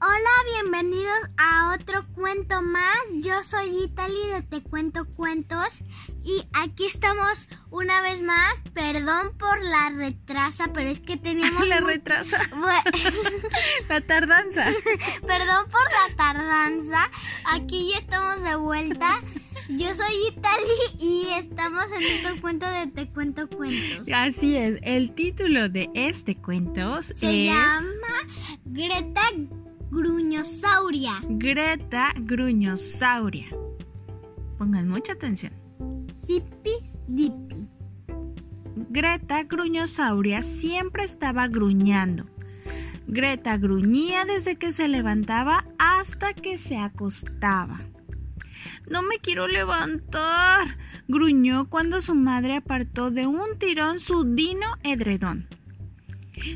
Hola, bienvenidos a otro cuento más. Yo soy Italy de Te Cuento Cuentos y aquí estamos una vez más. Perdón por la retrasa, pero es que teníamos... la retrasa, la tardanza. Perdón por la tardanza. Aquí ya estamos de vuelta. Yo soy Italy y estamos en otro cuento de Te Cuento Cuentos. Así es, el título de este cuento Se es llama Greta Gruñosauria. Greta Gruñosauria. Pongan mucha atención. Zipis Dipi. Greta Gruñosauria siempre estaba gruñando. Greta gruñía desde que se levantaba hasta que se acostaba. No me quiero levantar, gruñó cuando su madre apartó de un tirón su dino edredón.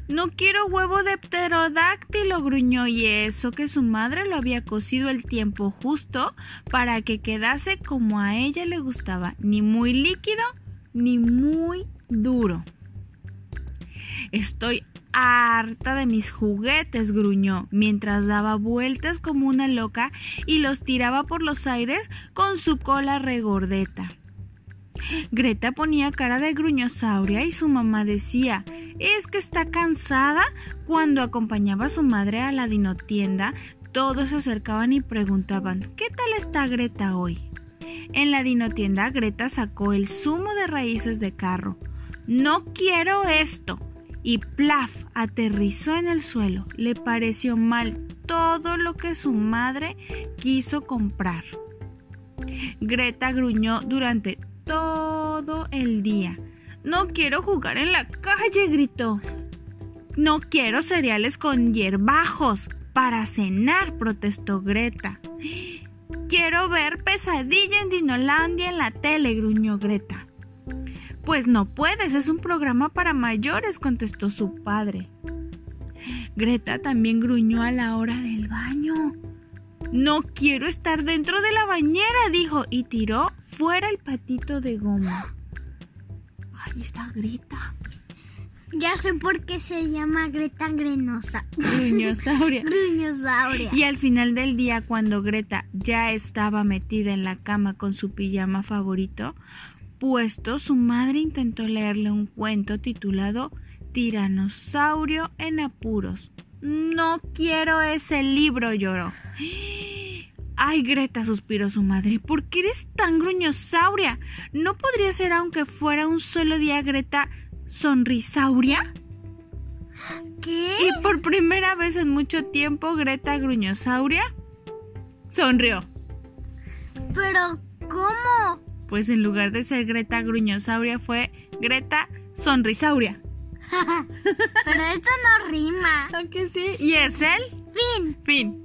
No quiero huevo de pterodáctilo, gruñó y eso que su madre lo había cocido el tiempo justo para que quedase como a ella le gustaba, ni muy líquido ni muy duro. Estoy harta de mis juguetes, gruñó, mientras daba vueltas como una loca y los tiraba por los aires con su cola regordeta. Greta ponía cara de gruñosauria y su mamá decía, es que está cansada. Cuando acompañaba a su madre a la dinotienda, todos se acercaban y preguntaban, ¿qué tal está Greta hoy? En la dinotienda, Greta sacó el zumo de raíces de carro. No quiero esto. Y plaf, aterrizó en el suelo. Le pareció mal todo lo que su madre quiso comprar. Greta gruñó durante todo el día. No quiero jugar en la calle, gritó. No quiero cereales con hierbajos para cenar, protestó Greta. Quiero ver pesadilla en Dinolandia en la tele, gruñó Greta. Pues no puedes, es un programa para mayores, contestó su padre. Greta también gruñó a la hora del baño. No quiero estar dentro de la bañera, dijo, y tiró fuera el patito de goma. Ahí está Greta. Ya sé por qué se llama Greta Grenosa. Gruñosauria. Gruñosauria. Y al final del día, cuando Greta ya estaba metida en la cama con su pijama favorito, puesto, su madre intentó leerle un cuento titulado Tiranosaurio en apuros. No quiero ese libro, lloró. Ay, Greta, suspiró su madre, ¿por qué eres tan gruñosauria? ¿No podría ser aunque fuera un solo día Greta sonrisauria? ¿Qué? Y por primera vez en mucho tiempo, Greta Gruñosauria sonrió. Pero, ¿cómo? Pues en lugar de ser Greta Gruñosauria fue Greta Sonrisauria. Pero esto no rima. Aunque sí. ¿Y es el Fin. fin.